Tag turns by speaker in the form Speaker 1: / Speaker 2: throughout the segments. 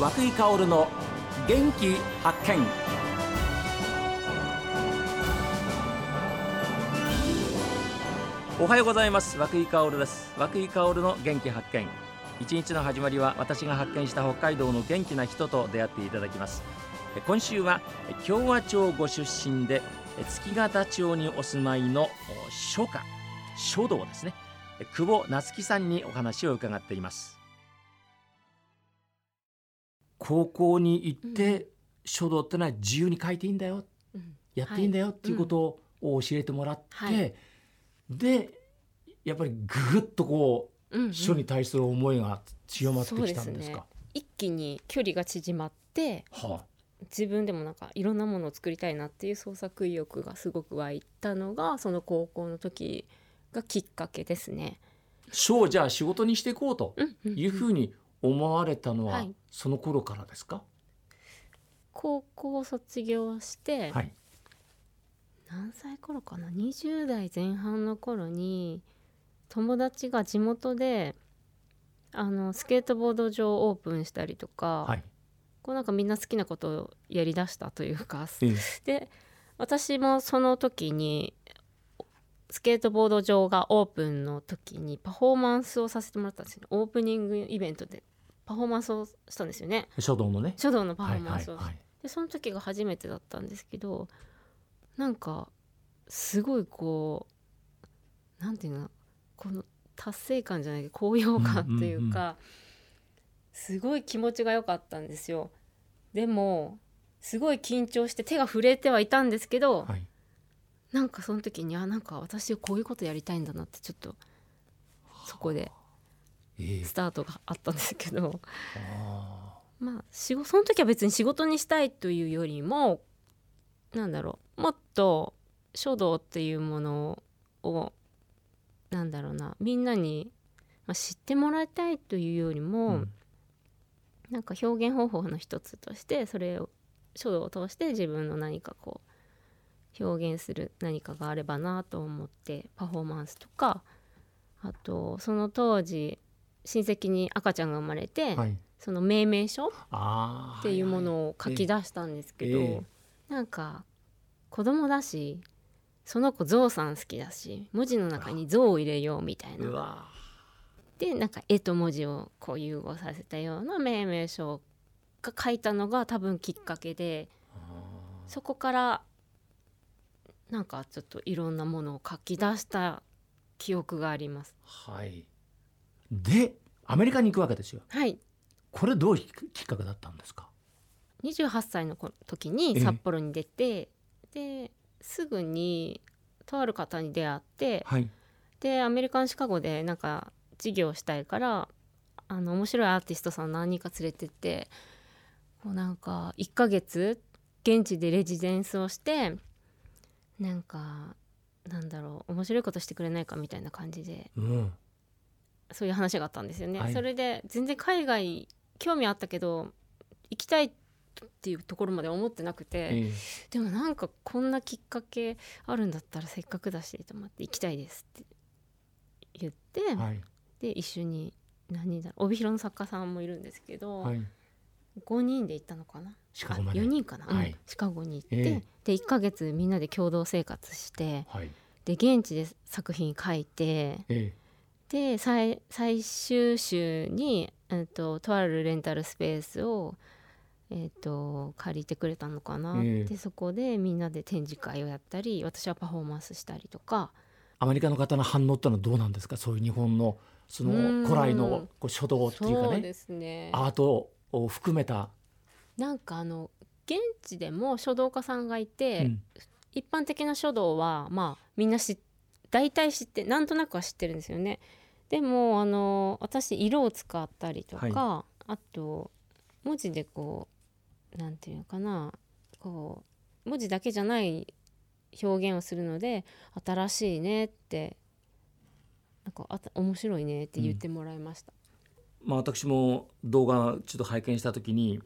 Speaker 1: 和久井薫の元気発見。おはようございます。和久井薫です。和久井薫の元気発見。一日の始まりは私が発見した北海道の元気な人と出会っていただきます。今週は共和町ご出身で月形町にお住まいの書家書道ですね。久保夏樹さんにお話を伺っています。高校に行って書道ってのは自由に書いていいんだよ、うん、やっていいんだよっていうことを教えてもらって、はい、でやっぱりぐっとこう、うんうん、書に対する思いが強まってきたんですか、ね、
Speaker 2: 一気に距離が縮まって、はあ、自分でもなんかいろんなものを作りたいなっていう創作意欲がすごく湧いたのがその高校の時がきっかけですね。
Speaker 1: 書をじゃあ仕事にしていこうというふうに思われたのはその頃からですか、
Speaker 2: 高校卒業して、はい、何歳頃かな？20代前半の頃に友達が地元であのスケートボード場をオープンしたりとか、はい、こうなんかみんな好きなことをやりだしたというか、で私もその時にスケートボード場がオープンの時にパフォーマンスをさせてもらったんですよ。オープニングイベントでパフォーマンスをしたんですよね。
Speaker 1: 書道のね。
Speaker 2: 書道のパフォーマンスを、はいはいはい、でその時が初めてだったんですけどなんかすごいこうなんていうのこの達成感じゃないけど高揚感というか、うんうんうん、すごい気持ちが良かったんですよ。でもすごい緊張して手が震えてはいたんですけど、はい、なんかその時にあなんか私こういうことやりたいんだなってちょっとそこでスタートがあったんですけど、まあ仕事その時は別に仕事にしたいというよりもなんだろうもっと書道っていうものをなんだろうなみんなに、まあ、知ってもらいたいというよりも、うん、なんか表現方法の一つとしてそれを書道を通して自分の何かこう表現する何かがあればなと思ってパフォーマンスとかあとその当時親戚に赤ちゃんが生まれて、はい、その命名書っていうものを書き出したんですけど、はいはい。えー、なんか子供だしその子ゾウさん好きだし文字の中にゾウを入れようみたいな。でなんか絵と文字をこう融合させたような命名書が書いたのが多分きっかけでそこからなんかちょっといろんなものを書き出した記憶があります。
Speaker 1: はいでアメリカに行くわけですよ。
Speaker 2: はい。
Speaker 1: これどうきっかけだったんですか
Speaker 2: ？28歳の時に札幌に出てですぐにとある方に出会って、はい、でアメリカンシカゴでなんか授業したいからあの面白いアーティストさん何人か連れてってこうなんか1ヶ月現地でレジデンスをしてなんかなんだろう面白いことしてくれないかみたいな感じで、うん、そういう話があったんですよね、はい、それで全然海外興味あったけど行きたいっていうところまで思ってなくて、えー、でもなんかこんなきっかけあるんだったらせっかくだしと思って行きたいですって言って、はい、で一緒に何人だ帯広の作家さんもいるんですけど、はい、5人で行ったのかな？
Speaker 1: シカゴまで。
Speaker 2: 4人かな、はい、シカゴに行って、えー、で1か月みんなで共同生活して、はい、で現地で作品書いて、えーで最最終週に、えーと、とあるレンタルスペースを、えーと、借りてくれたのかな、えー、でそこでみんなで展示会をやったり私はパフォーマンスしたりとか。
Speaker 1: アメリカの方の反応ってのはどうなんですか？そういう日本のその古来のこう書道っていうかね、ね、アートを含めた。
Speaker 2: なんかあの現地でも書道家さんがいて、うん、一般的な書道はまあみんな知大体知ってなんとなくは知ってるんですよね。でもあの私色を使ったりとか、はい、あと文字でこうなんていうのかなこう文字だけじゃない表現をするので新しいねってなんかあ面白いねって言ってもらいました。
Speaker 1: うん、まあ、私も動画ちょっと拝見した時に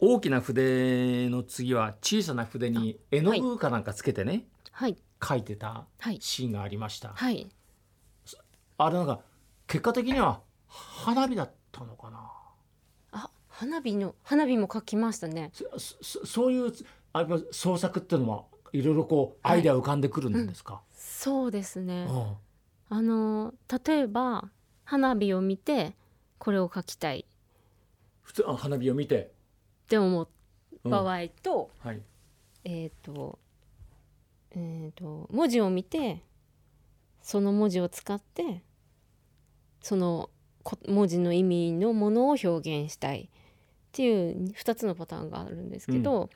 Speaker 1: 大きな筆の次は小さな筆に絵の具かなんかつけてね、はい、書い。てたシーンがありました。はい、あれなんか結果的には花火だったのかな？
Speaker 2: あ花火の花火も描きましたね。
Speaker 1: そそういうあ創作っていうのはいろいろこうアイデア浮かんでくるんですか、はいうん、
Speaker 2: そうですね、あの例えば花火を見てこれを描きたい。
Speaker 1: 普通あ花火を見て。
Speaker 2: って思う場合と、うん。はい、えっ、ー、とえーと、文字を見てその文字を使ってその文字の意味のものを表現したいっていう2つのパターンがあるんですけど、うん、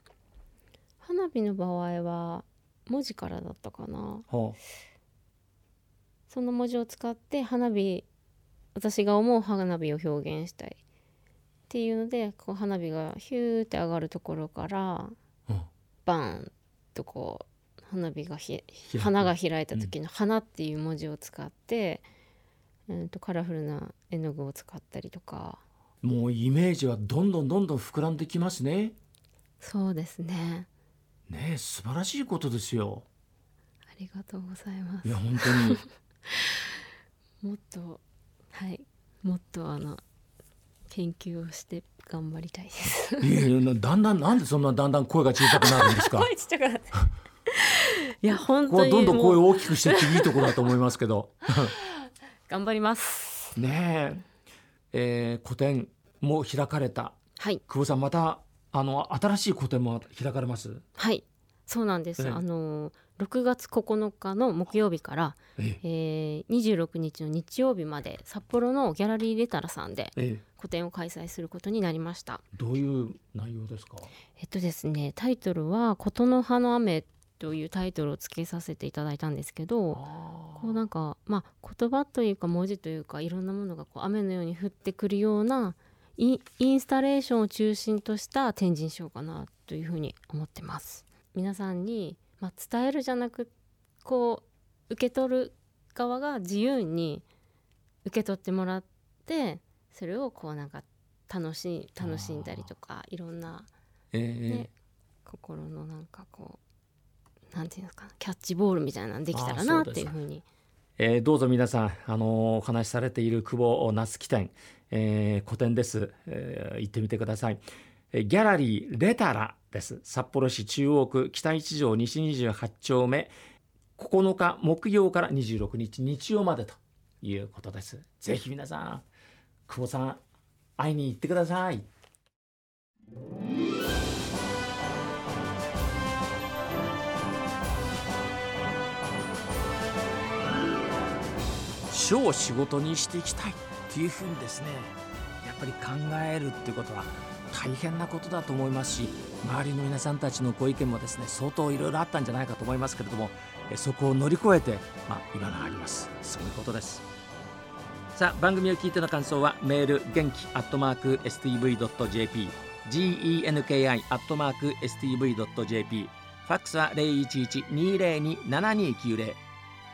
Speaker 2: 花火の場合は文字からだったかな、はあ、その文字を使って花火私が思う花火を表現したいっていうのでこう花火がヒューって上がるところから、うん、バーンとこう花火がひ花が開いた時の「花」っていう文字を使って、うん、とカラフルな絵の具を使ったりとか。
Speaker 1: もうイメージはどんどんどんどん膨らんできますね。
Speaker 2: そうですね。
Speaker 1: ね素晴らしいことですよ。
Speaker 2: ありがとうございます。
Speaker 1: いや本当に。
Speaker 2: もっとはい。もっとあの研究をして頑張りたいです。
Speaker 1: いやいやだんだんなんでそんなだんだん声が小さくなるんですか？
Speaker 2: 声ちっちゃくなって。いや本当に
Speaker 1: どんどん声を大きくしていいいところだと思いますけど
Speaker 2: 頑張ります。
Speaker 1: ねえ。えー、個展も開かれた。
Speaker 2: はい。
Speaker 1: 久保さんまたあの新しい個展も開かれます？
Speaker 2: はい。そうなんです、ええ、あの6月9日の木曜日から、ええ。えー、26日の日曜日まで札幌のギャラリーレタラさんで個展を開催することになりました。
Speaker 1: どういう内容ですか？
Speaker 2: えっとですねタイトルは「琴の葉の雨」というタイトルをつけさせていただいたんですけどこうなんかまあ言葉というか文字というかいろんなものがこう雨のように降ってくるようなインスタレーションを中心とした展示にしようかなというふうに思ってます。皆さんに、まあ、伝えるじゃなくこう受け取る側が自由に受け取ってもらってそれをこうなんか楽し楽しんだりとかいろんな、ね、えー、心のなんかこうなんていうんですかキャッチボールみたいなのできたらなっていうふうに。
Speaker 1: えー、どうぞ皆さん、あのー、お話しされている久保夏樹展、えー、個展です、えー、行ってみてください、えー、ギャラリーレタラです。札幌市中央区北一条西28丁目。9日木曜から26日日曜までということです。ぜひ皆さん久保さん会いに行ってください。書を仕事にしていきたいっていうふうにですねやっぱり考えるってことは大変なことだと思いますし周りの皆さんたちのご意見もですね相当いろいろあったんじゃないかと思いますけれどもそこを乗り越えて、まあ、今があります。そういうことです。さあ番組を聞いての感想はメール元気アットマーク STV.jp genki アットマーク STV.jp ファックスは011-202-7290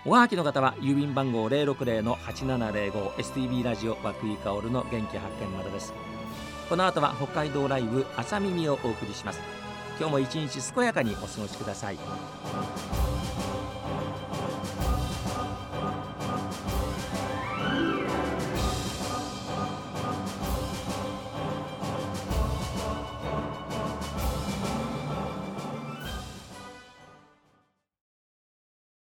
Speaker 1: おはがきの方は郵便番号060-8705 STB ラジオ和久井薫の元気発見までです。この後は北海道ライブ朝耳をお送りします。今日も一日健やかにお過ごしください。